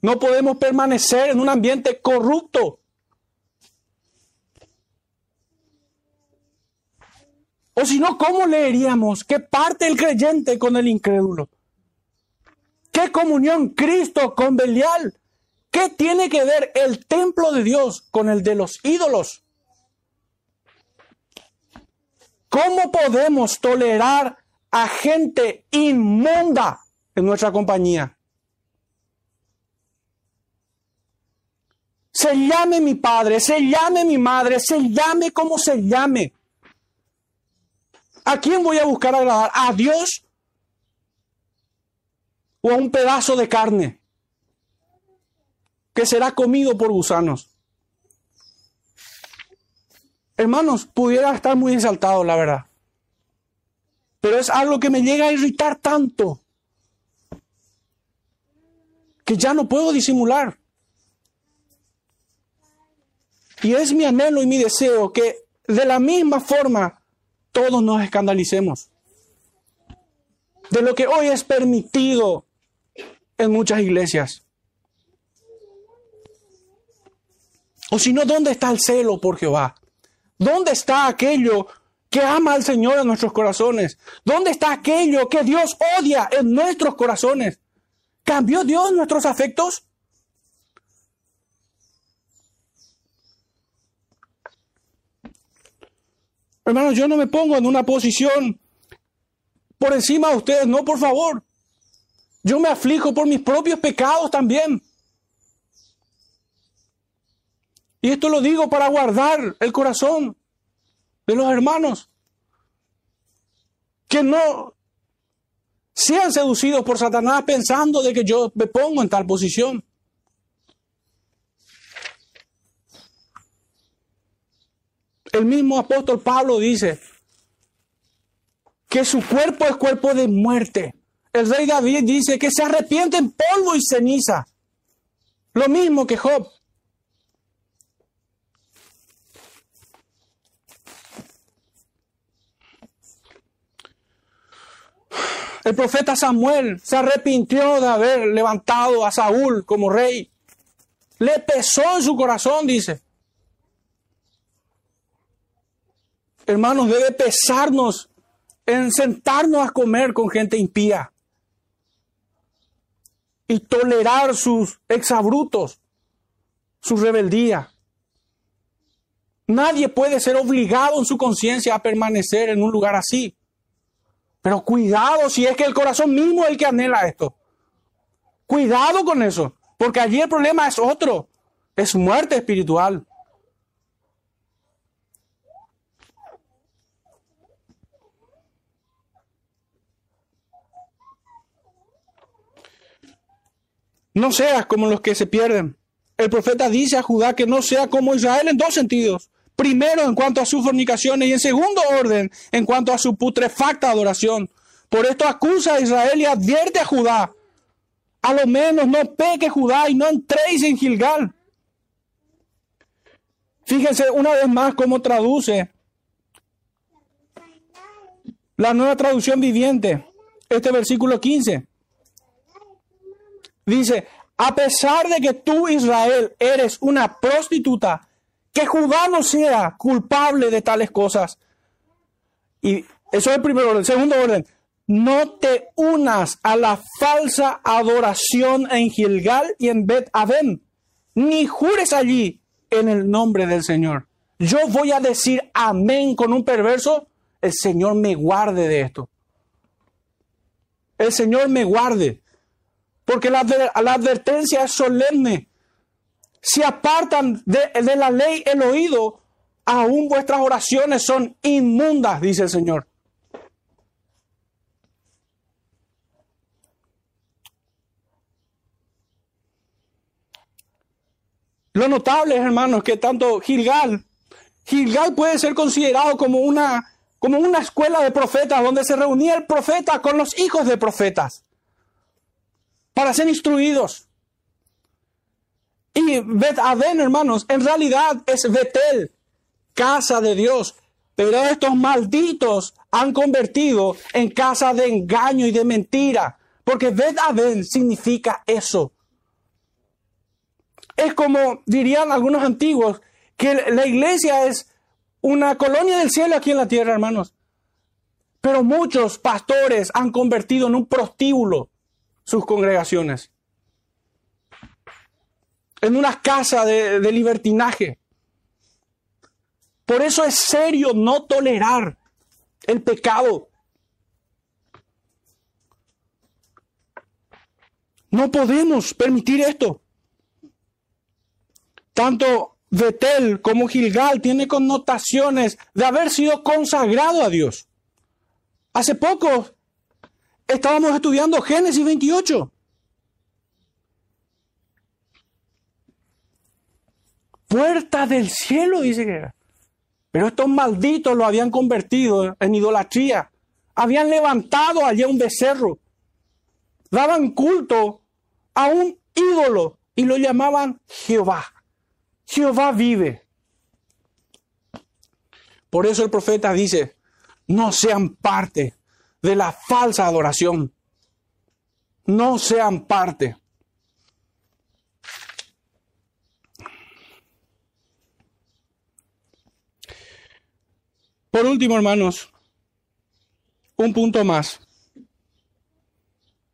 No podemos permanecer en un ambiente corrupto. O si no, ¿cómo leeríamos qué parte el creyente con el incrédulo? ¿Qué comunión Cristo con Belial? ¿Qué tiene que ver el templo de Dios con el de los ídolos? ¿Cómo podemos tolerar a gente inmunda en nuestra compañía? Se llame mi padre, se llame mi madre, se llame como se llame. ¿A quién voy a buscar agradar? ¿A Dios? ¿O a un pedazo de carne que será comido por gusanos? Hermanos, pudiera estar muy exaltado, la verdad. Pero es algo que me llega a irritar tanto que ya no puedo disimular. Y es mi anhelo y mi deseo que de la misma forma todos nos escandalicemos de lo que hoy es permitido en muchas iglesias. O si no, ¿dónde está el celo por Jehová? ¿Dónde está aquello que ama al Señor en nuestros corazones? ¿Dónde está aquello que Dios odia en nuestros corazones? ¿Cambió Dios nuestros afectos? Hermanos, yo no me pongo en una posición por encima de ustedes, no, por favor. Yo me aflijo por mis propios pecados también. Y esto lo digo para guardar el corazón de los hermanos. Que no sean seducidos por Satanás pensando de que yo me pongo en tal posición. El mismo apóstol Pablo dice que su cuerpo es cuerpo de muerte. El rey David dice que se arrepiente en polvo y ceniza. Lo mismo que Job. El profeta Samuel se arrepintió de haber levantado a Saúl como rey. Le pesó en su corazón, dice. hermanos, debe pesarnos en sentarnos a comer con gente impía y tolerar sus exabrutos, su rebeldía. Nadie puede ser obligado en su conciencia a permanecer en un lugar así. Pero cuidado si es que el corazón mismo es el que anhela esto. Cuidado con eso, porque allí el problema es otro, es muerte espiritual. No seas como los que se pierden. El profeta dice a Judá que no sea como Israel en dos sentidos. Primero, en cuanto a sus fornicaciones y en segundo orden, en cuanto a su putrefacta adoración. Por esto acusa a Israel y advierte a Judá. A lo menos no peque Judá y no entréis en Gilgal. Fíjense una vez más cómo traduce la nueva traducción viviente, este versículo 15. Dice, a pesar de que tú, Israel, eres una prostituta, que Judá no sea culpable de tales cosas. Y eso es el primer orden. Segundo orden, no te unas a la falsa adoración en Gilgal y en Bet Aven, ni jures allí en el nombre del Señor. Yo voy a decir amén con un perverso, el Señor me guarde de esto. El Señor me guarde porque la, advertencia es solemne. Si apartan de, de la ley el oído, aún vuestras oraciones son inmundas, dice el Señor. Lo notable, hermanos, que tanto Gilgal, Gilgal puede ser considerado como una, como una escuela de profetas donde se reunía el profeta con los hijos de profetas para ser instruidos. Y Bet Aven, hermanos, en realidad es Betel, casa de Dios. Pero estos malditos han convertido en casa de engaño y de mentira. Porque Bet Aven significa eso. Es como dirían algunos antiguos, que la iglesia es una colonia del cielo aquí en la tierra, hermanos. Pero muchos pastores han convertido en un prostíbulo sus congregaciones. En una casa de, libertinaje. Por eso es serio no tolerar el pecado. No podemos permitir esto. Tanto Betel como Gilgal tiene connotaciones de haber sido consagrado a Dios. Hace poco estábamos estudiando Génesis 28. Puerta del cielo, dice que era. Pero estos malditos lo habían convertido en idolatría. Habían levantado allí un becerro. Daban culto a un ídolo y lo llamaban Jehová. Jehová vive. Por eso el profeta dice, no sean parte de la falsa adoración. No sean parte. Por último, hermanos, un punto más.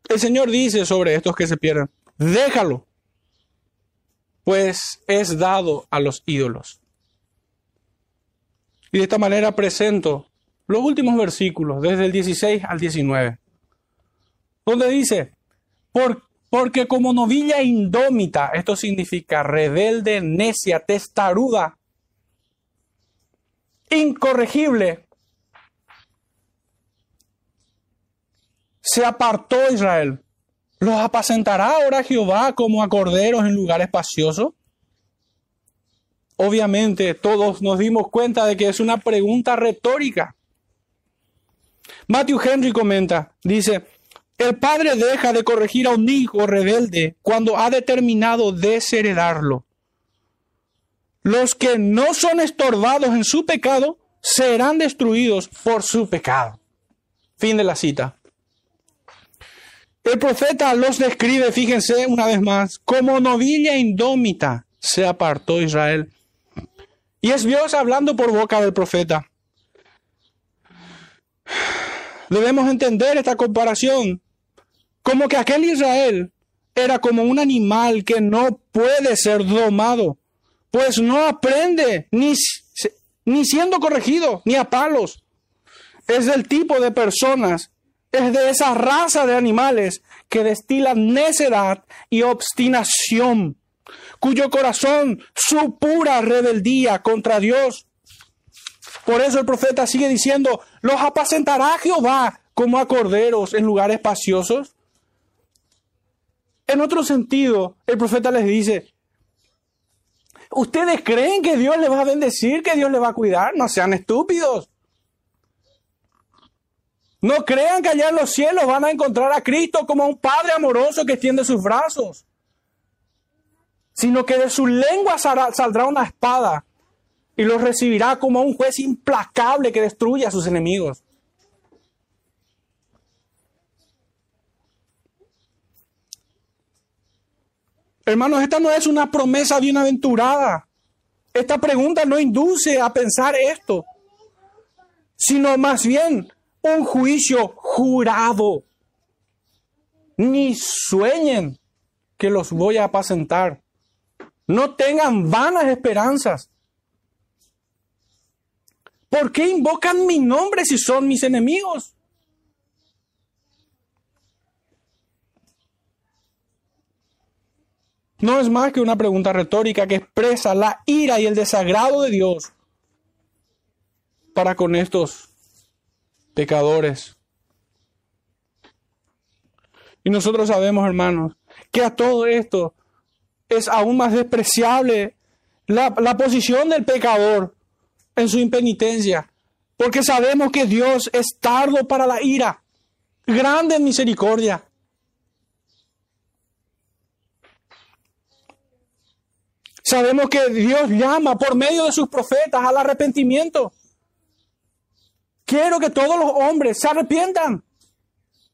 El Señor dice sobre estos que se pierden, déjalo, pues es dado a los ídolos. Y de esta manera presento los últimos versículos, desde el 16 al 19, donde dice, Por, porque como novilla indómita, esto significa rebelde, necia, testaruda, incorregible, se apartó Israel. ¿Los apacentará ahora Jehová como a corderos en lugar espacioso? Obviamente todos nos dimos cuenta de que es una pregunta retórica. Matthew Henry comenta, dice, el padre deja de corregir a un hijo rebelde cuando ha determinado desheredarlo. Los que no son estorbados en su pecado serán destruidos por su pecado. Fin de la cita. El profeta los describe, fíjense una vez más, como novilla indómita se apartó Israel. Y es Dios hablando por boca del profeta. Debemos entender esta comparación como que aquel Israel era como un animal que no puede ser domado, pues no aprende ni, ni siendo corregido, ni a palos. Es del tipo de personas, es de esa raza de animales que destilan necedad y obstinación, cuyo corazón su pura rebeldía contra Dios por eso el profeta sigue diciendo, los apacentará Jehová como a corderos en lugares espaciosos. En otro sentido, el profeta les dice, ¿ustedes creen que Dios les va a bendecir, que Dios les va a cuidar? No sean estúpidos. No crean que allá en los cielos van a encontrar a Cristo como un Padre amoroso que extiende sus brazos, sino que de su lengua saldrá una espada y los recibirá como un juez implacable que destruye a sus enemigos. Hermanos, esta no es una promesa bienaventurada. Esta pregunta no induce a pensar esto, sino más bien un juicio jurado. Ni sueñen que los voy a apacentar. No tengan vanas esperanzas. ¿Por qué invocan mi nombre si son mis enemigos? No es más que una pregunta retórica que expresa la ira y el desagrado de Dios para con estos pecadores. Y nosotros sabemos, hermanos, que a todo esto es aún más despreciable la, la posición del pecador en su impenitencia, porque sabemos que Dios es tardo para la ira, grande en misericordia. Sabemos que Dios llama por medio de sus profetas al arrepentimiento. Quiero que todos los hombres se arrepientan,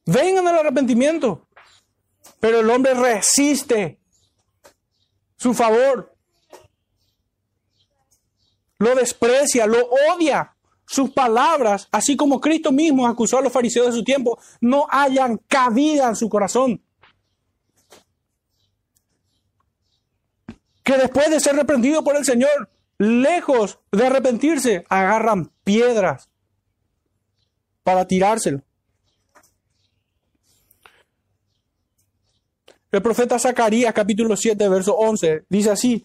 vengan al arrepentimiento. Pero el hombre resiste su favor, lo desprecia, lo odia. Sus palabras, así como Cristo mismo acusó a los fariseos de su tiempo, no hayan cabida en su corazón. Que después de ser reprendido por el Señor, lejos de arrepentirse, agarran piedras para tirárselo. El profeta Zacarías capítulo 7 verso 11 dice así,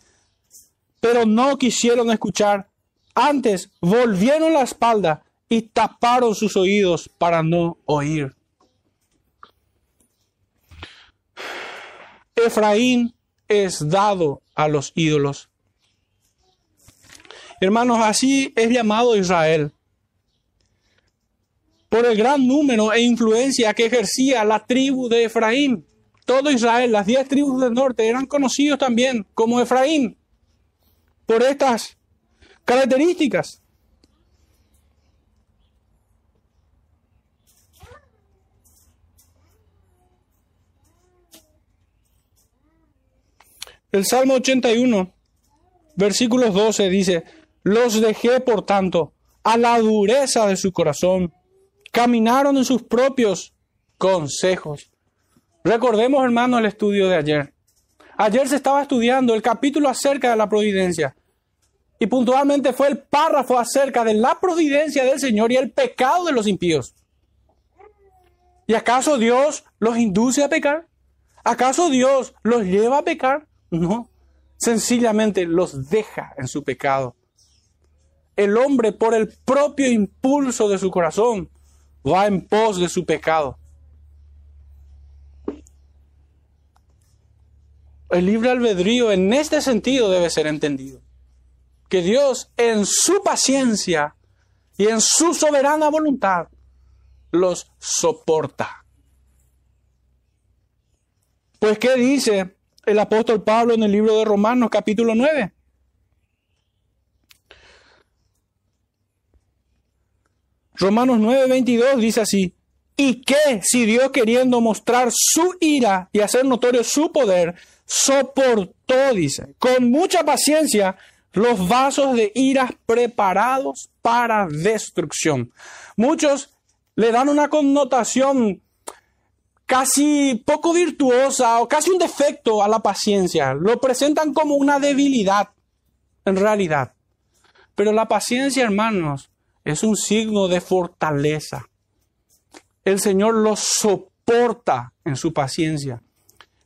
pero no quisieron escuchar, antes volvieron la espalda y taparon sus oídos para no oír. Efraín es dado a los ídolos. Hermanos, así es llamado Israel. Por el gran número e influencia que ejercía la tribu de Efraín. Todo Israel, las diez tribus del norte, eran conocidos también como Efraín. Por estas características. El Salmo 81, versículos 12 dice, los dejé por tanto a la dureza de su corazón, caminaron en sus propios consejos. Recordemos, hermanos, el estudio de ayer. Ayer se estaba estudiando el capítulo acerca de la providencia. Y puntualmente fue el párrafo acerca de la providencia del Señor y el pecado de los impíos. ¿Y acaso Dios los induce a pecar? ¿Acaso Dios los lleva a pecar? No, sencillamente los deja en su pecado. El hombre, por el propio impulso de su corazón, va en pos de su pecado. El libre albedrío en este sentido debe ser entendido. Que Dios en su paciencia y en su soberana voluntad los soporta. Pues ¿qué dice el apóstol Pablo en el libro de Romanos capítulo 9. Romanos 9, 22 dice así, y que si Dios queriendo mostrar su ira y hacer notorio su poder, soportó, dice, con mucha paciencia los vasos de ira preparados para destrucción. Muchos le dan una connotación casi poco virtuosa o casi un defecto a la paciencia. Lo presentan como una debilidad, en realidad. Pero la paciencia, hermanos, es un signo de fortaleza. El Señor lo soporta en su paciencia.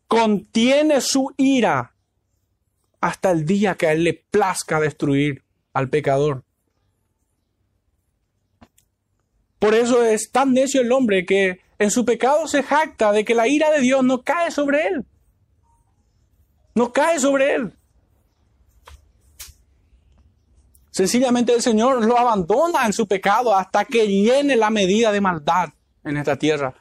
Contiene su ira hasta el día que a Él le plazca destruir al pecador. Por eso es tan necio el hombre que en su pecado se jacta de que la ira de Dios no cae sobre él. No cae sobre él. Sencillamente el Señor lo abandona en su pecado hasta que llene la medida de maldad en esta tierra.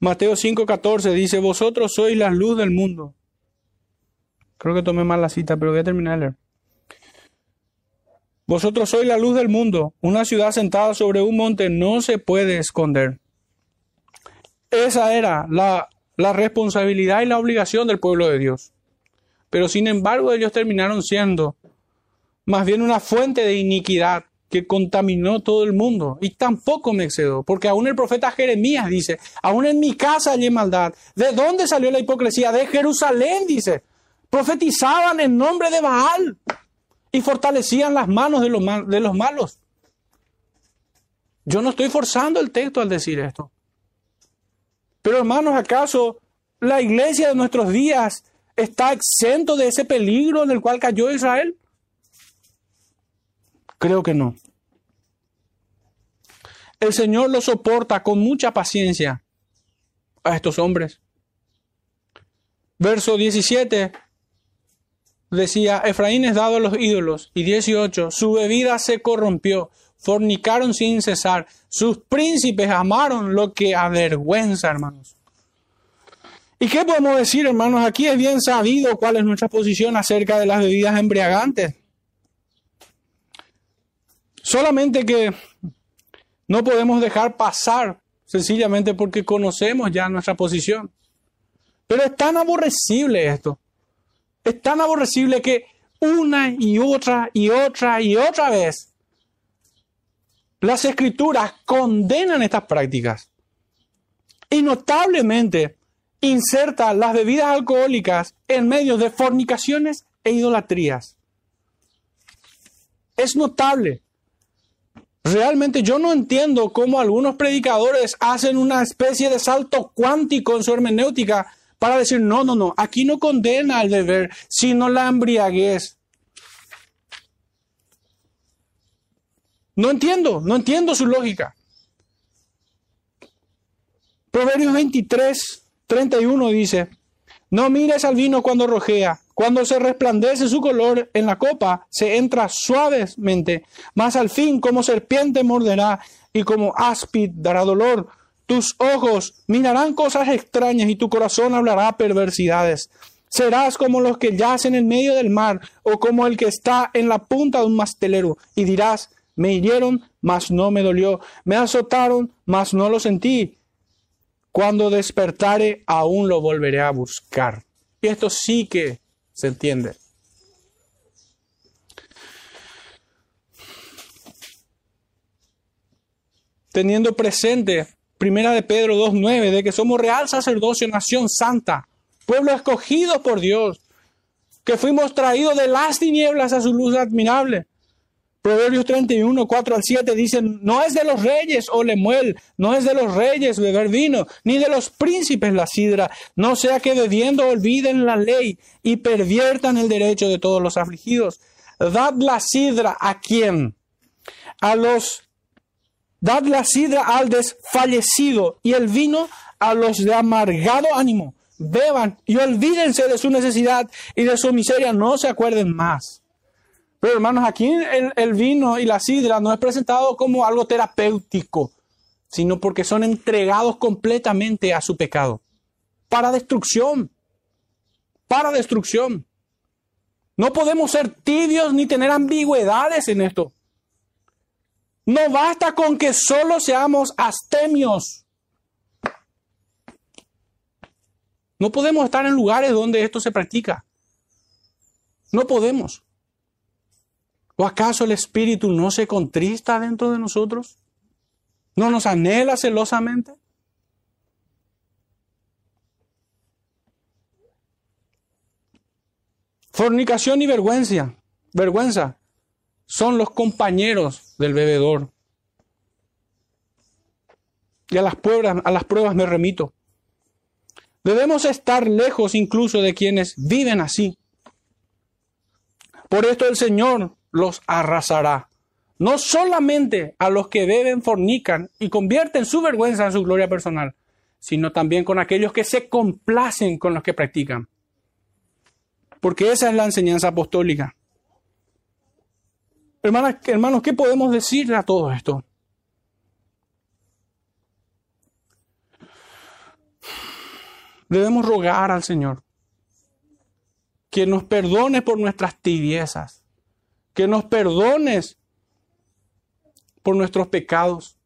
Mateo 5:14 dice, vosotros sois la luz del mundo. Creo que tomé mal la cita, pero voy a terminar Vosotros sois la luz del mundo. Una ciudad sentada sobre un monte no se puede esconder. Esa era la, la responsabilidad y la obligación del pueblo de Dios. Pero sin embargo ellos terminaron siendo más bien una fuente de iniquidad que contaminó todo el mundo. Y tampoco me excedo, porque aún el profeta Jeremías dice, aún en mi casa hay maldad. ¿De dónde salió la hipocresía? De Jerusalén, dice profetizaban en nombre de Baal y fortalecían las manos de los, malos. Yo no estoy forzando el texto al decir esto. Pero hermanos, ¿acaso la iglesia de nuestros días está exento de ese peligro en el cual cayó Israel? Creo que no. el Señor lo soporta con mucha paciencia a estos hombres. Verso 17 decía, Efraín es dado a los ídolos. Y 18, su bebida se corrompió, fornicaron sin cesar, sus príncipes amaron lo que avergüenza, hermanos. ¿Y qué podemos decir, hermanos? Aquí es bien sabido cuál es nuestra posición acerca de las bebidas embriagantes. Solamente que no podemos dejar pasar sencillamente porque conocemos ya nuestra posición. Pero es tan aborrecible esto. Es tan aborrecible que una y otra y otra y otra vez las escrituras condenan estas prácticas. Y notablemente inserta las bebidas alcohólicas en medio de fornicaciones e idolatrías. Es notable. Realmente yo no entiendo cómo algunos predicadores hacen una especie de salto cuántico en su hermenéutica para decir, no, no, no, aquí no condena al beber, sino la embriaguez. No entiendo, no entiendo su lógica. Proverbios 23, 31 dice, no mires al vino cuando rojea, cuando se resplandece su color en la copa, se entra suavemente, mas al fin como serpiente morderá y como áspid dará dolor. Tus ojos mirarán cosas extrañas y tu corazón hablará perversidades. Serás como los que yacen en medio del mar o como el que está en la punta de un mastelero y dirás, me hirieron, mas no me dolió, me azotaron, mas no lo sentí. Cuando despertare, aún lo volveré a buscar. Y esto sí que se entiende. Teniendo presente Primera de Pedro 2.9, de que somos real sacerdocio, nación santa, pueblo escogido por Dios, que fuimos traídos de las tinieblas a su luz admirable. Proverbios 31, 4 al 7 dicen, no es de los reyes, o lemuel, no es de los reyes beber vino, ni de los príncipes la sidra, no sea que bebiendo olviden la ley y perviertan el derecho de todos los afligidos. Dad la sidra a quién? A los Dad la sidra al desfallecido y el vino a los de amargado ánimo. Beban y olvídense de su necesidad y de su miseria, no se acuerden más. Pero hermanos, aquí el, el vino y la sidra no es presentado como algo terapéutico, sino porque son entregados completamente a su pecado. Para destrucción. Para destrucción. No podemos ser tibios ni tener ambigüedades en esto. No basta con que solo seamos astemios. No podemos estar en lugares donde esto se practica. No podemos. ¿O acaso el Espíritu no se contrista dentro de nosotros? ¿No nos anhela celosamente? Fornicación y vergüenza. Vergüenza son los compañeros del bebedor. Y a las pruebas, a las pruebas me remito. Debemos estar lejos incluso de quienes viven así. Por esto el Señor los arrasará. No solamente a los que beben, fornican y convierten su vergüenza en su gloria personal, sino también con aquellos que se complacen con los que practican. Porque esa es la enseñanza apostólica. Hermanas, hermanos, ¿qué podemos decir a todo esto? Debemos rogar al Señor que nos perdone por nuestras tibiezas, que nos perdones por nuestros pecados,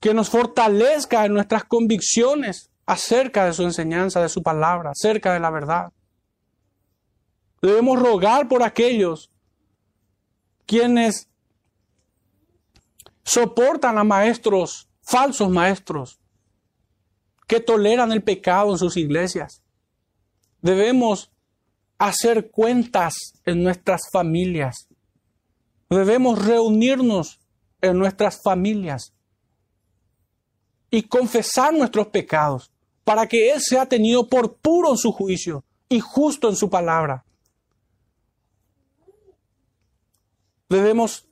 que nos fortalezca en nuestras convicciones acerca de su enseñanza, de su palabra, acerca de la verdad. Debemos rogar por aquellos quienes soportan a maestros, falsos maestros, que toleran el pecado en sus iglesias. Debemos hacer cuentas en nuestras familias. Debemos reunirnos en nuestras familias y confesar nuestros pecados para que Él sea tenido por puro en su juicio y justo en su palabra. Debemos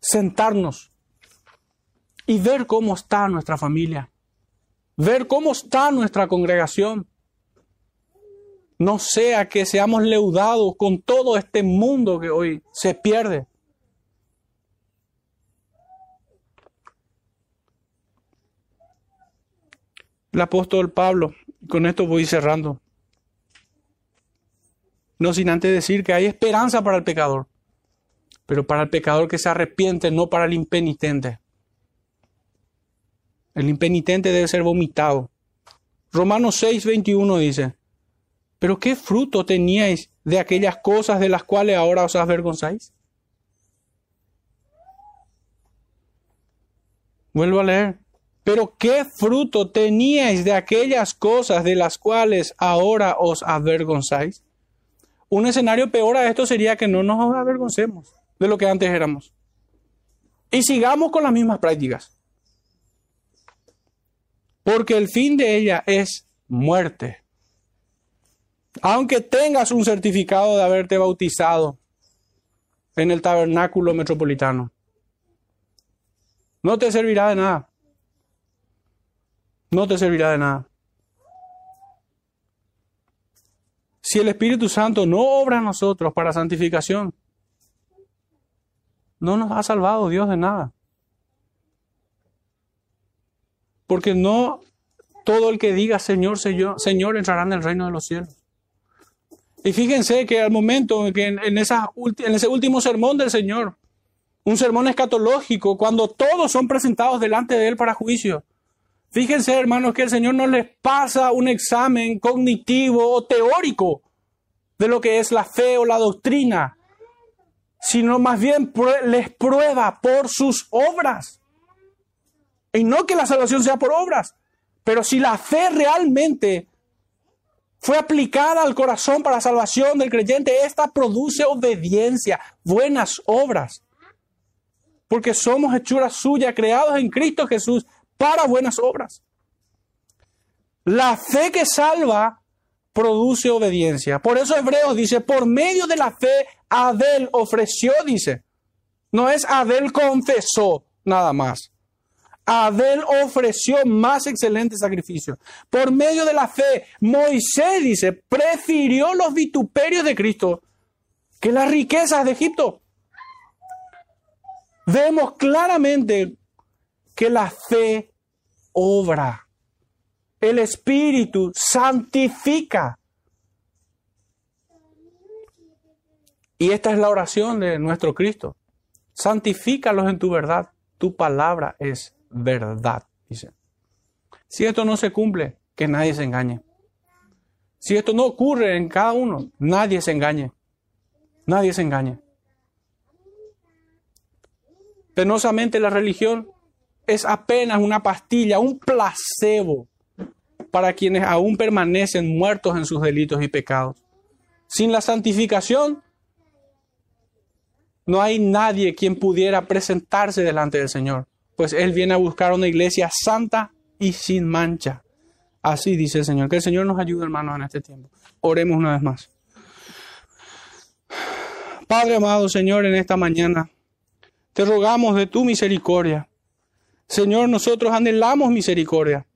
sentarnos y ver cómo está nuestra familia, ver cómo está nuestra congregación. No sea que seamos leudados con todo este mundo que hoy se pierde. El apóstol Pablo, con esto voy cerrando. No sin antes decir que hay esperanza para el pecador, pero para el pecador que se arrepiente, no para el impenitente. El impenitente debe ser vomitado. Romanos 6, 21 dice, pero ¿qué fruto teníais de aquellas cosas de las cuales ahora os avergonzáis? Vuelvo a leer. Pero ¿qué fruto teníais de aquellas cosas de las cuales ahora os avergonzáis? Un escenario peor a esto sería que no nos avergoncemos de lo que antes éramos. Y sigamos con las mismas prácticas. Porque el fin de ella es muerte. Aunque tengas un certificado de haberte bautizado en el tabernáculo metropolitano, no te servirá de nada. No te servirá de nada. Si el Espíritu Santo no obra en nosotros para santificación, no nos ha salvado Dios de nada. Porque no todo el que diga Señor, Señor, Señor entrará en el reino de los cielos. Y fíjense que al momento en que en, en ese último sermón del Señor, un sermón escatológico, cuando todos son presentados delante de Él para juicio, Fíjense, hermanos, que el Señor no les pasa un examen cognitivo o teórico de lo que es la fe o la doctrina, sino más bien les prueba por sus obras. Y no que la salvación sea por obras, pero si la fe realmente fue aplicada al corazón para la salvación del creyente, esta produce obediencia, buenas obras. Porque somos hechuras suyas, creados en Cristo Jesús para buenas obras. La fe que salva produce obediencia. Por eso Hebreos dice, por medio de la fe Abel ofreció, dice. No es Abel confesó nada más. Abel ofreció más excelente sacrificio. Por medio de la fe, Moisés dice, prefirió los vituperios de Cristo que las riquezas de Egipto. Vemos claramente que la fe obra. El Espíritu santifica. Y esta es la oración de nuestro Cristo. Santifícalos en tu verdad. Tu palabra es verdad, dice. Si esto no se cumple, que nadie se engañe. Si esto no ocurre en cada uno, nadie se engañe. Nadie se engañe. Penosamente la religión es apenas una pastilla, un placebo para quienes aún permanecen muertos en sus delitos y pecados. Sin la santificación, no hay nadie quien pudiera presentarse delante del Señor, pues Él viene a buscar una iglesia santa y sin mancha. Así dice el Señor. Que el Señor nos ayude, hermanos, en este tiempo. Oremos una vez más. Padre amado, Señor, en esta mañana, te rogamos de tu misericordia Señor, nosotros anhelamos misericordia.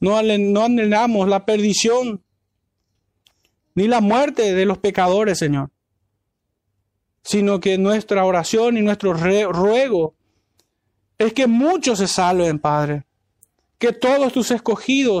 No, anhelamos la perdición ni la muerte de los pecadores, Señor. Sino que nuestra oración y nuestro ruego es que muchos se salven, Padre. Que todos tus escogidos